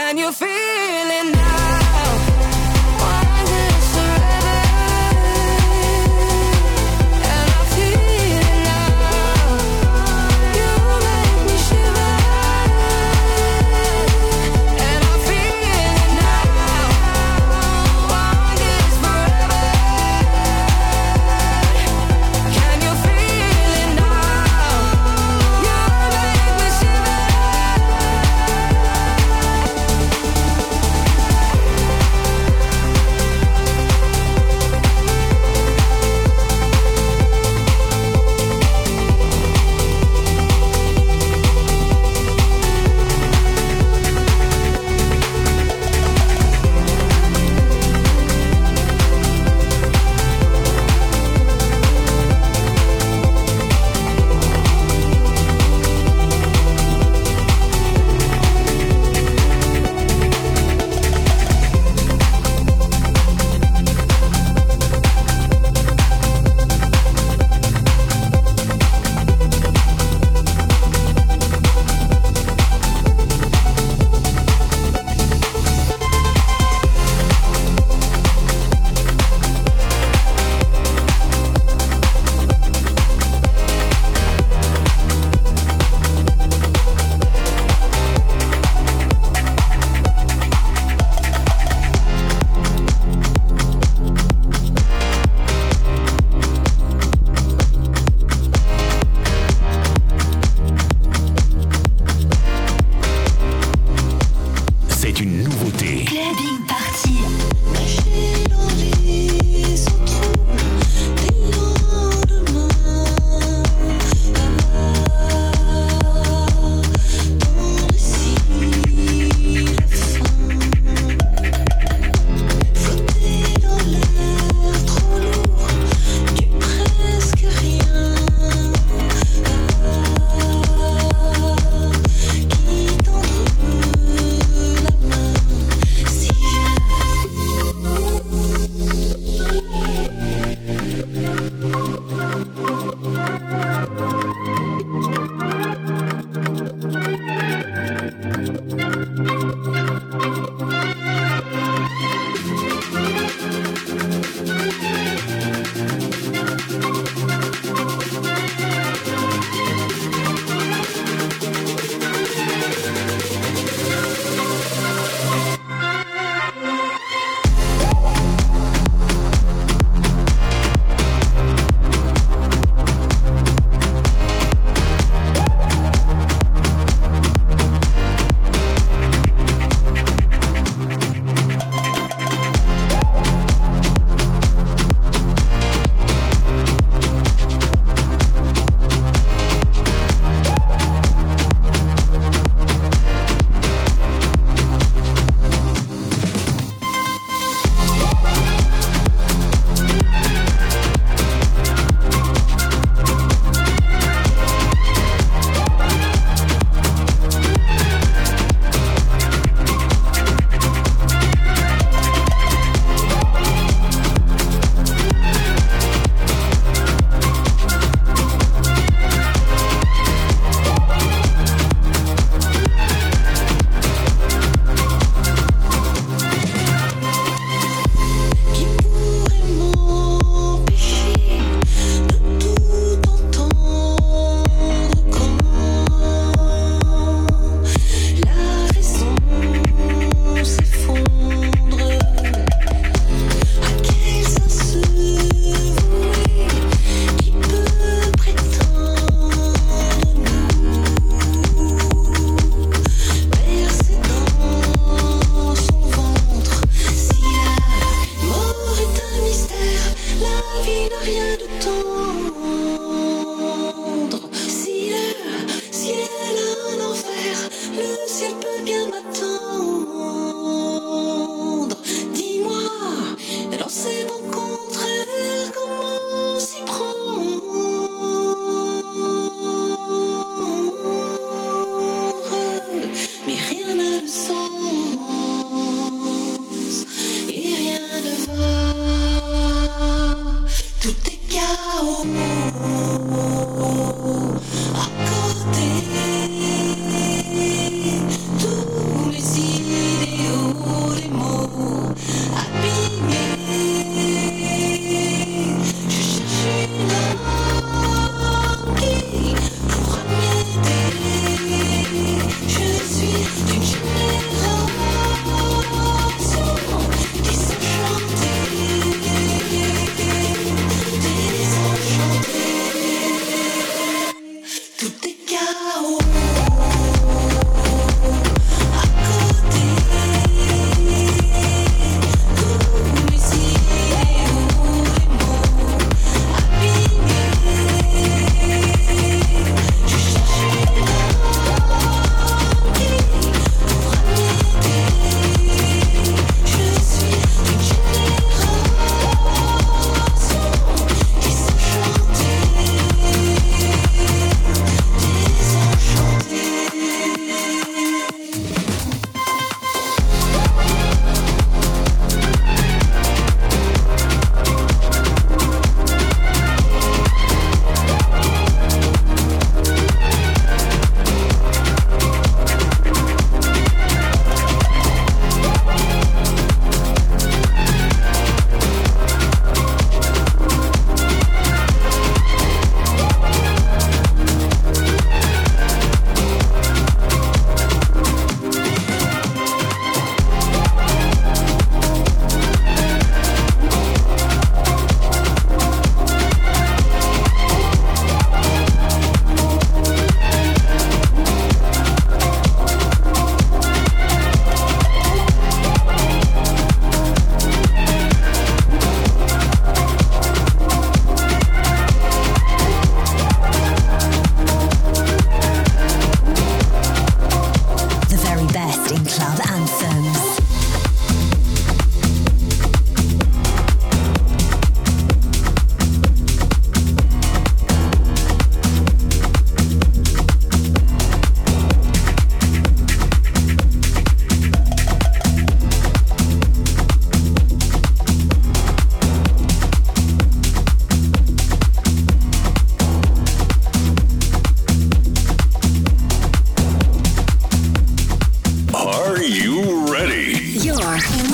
Can you feel?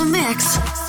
mix.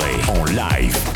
En live.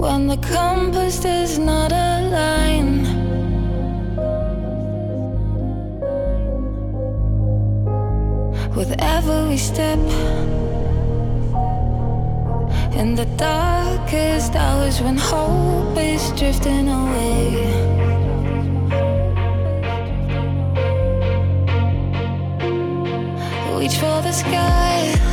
when the compass does not align. With every step in the darkest hours when hope is drifting away. reach for the sky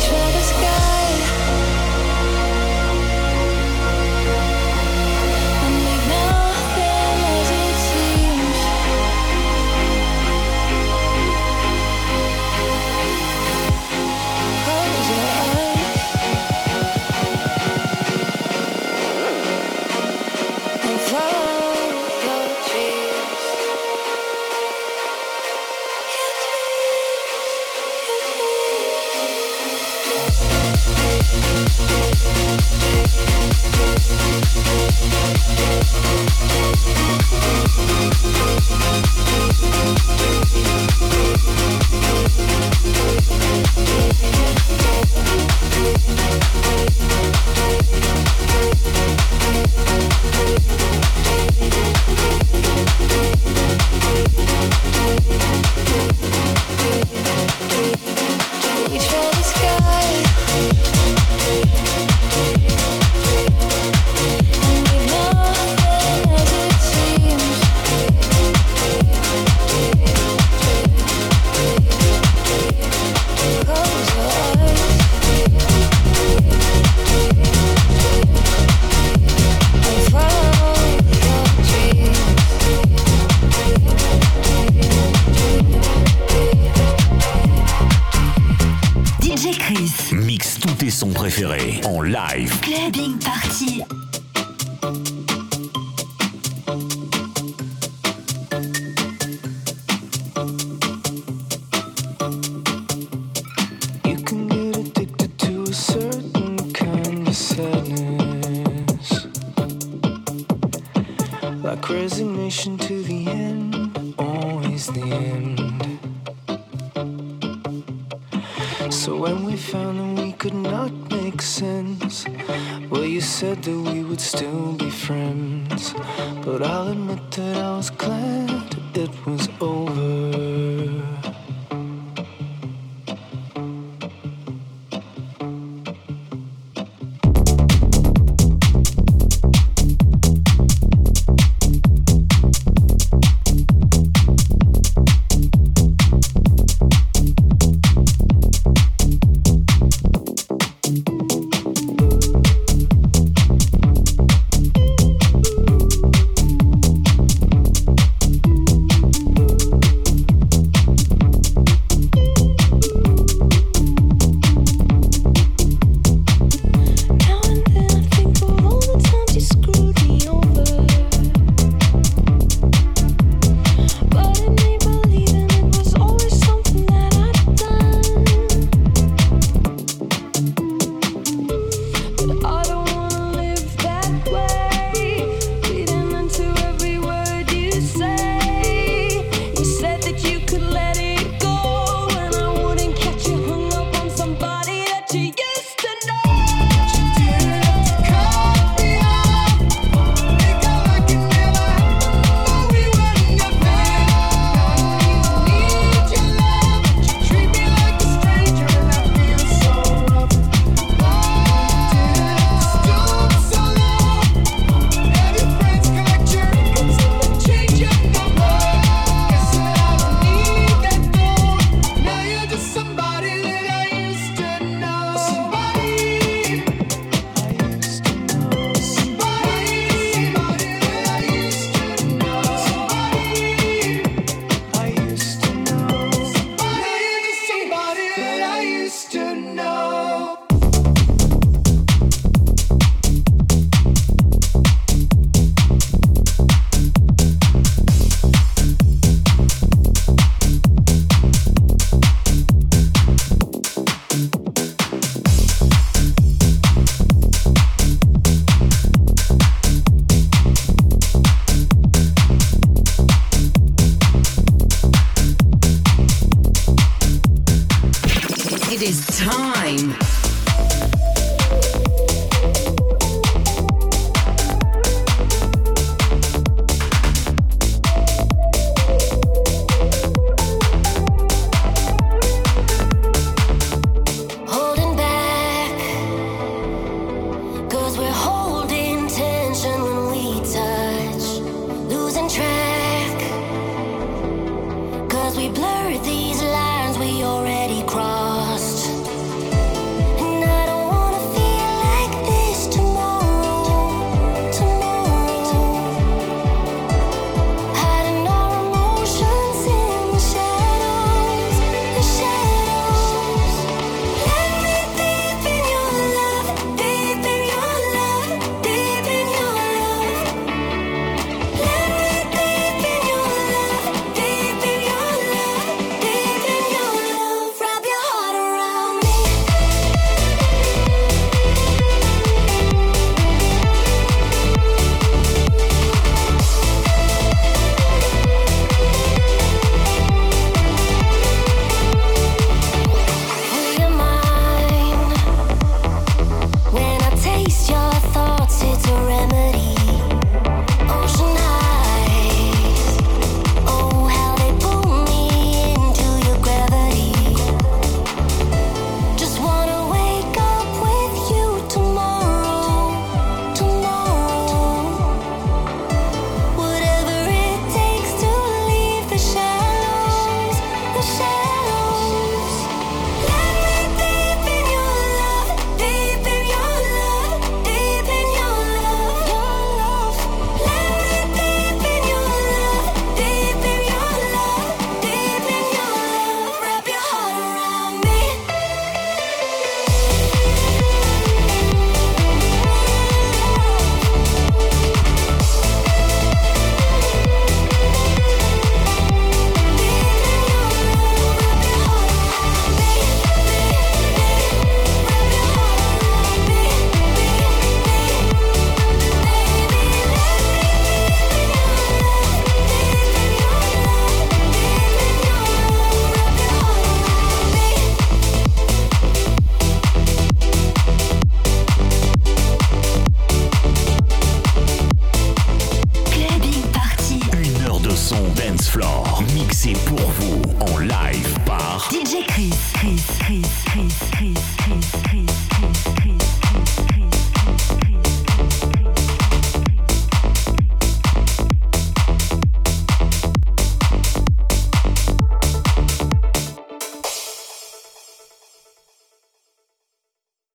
reach for resignation to the end, always the end. So when we found that we could not make sense, well, you said that we would still be friends. But I'll admit that I was glad it was over.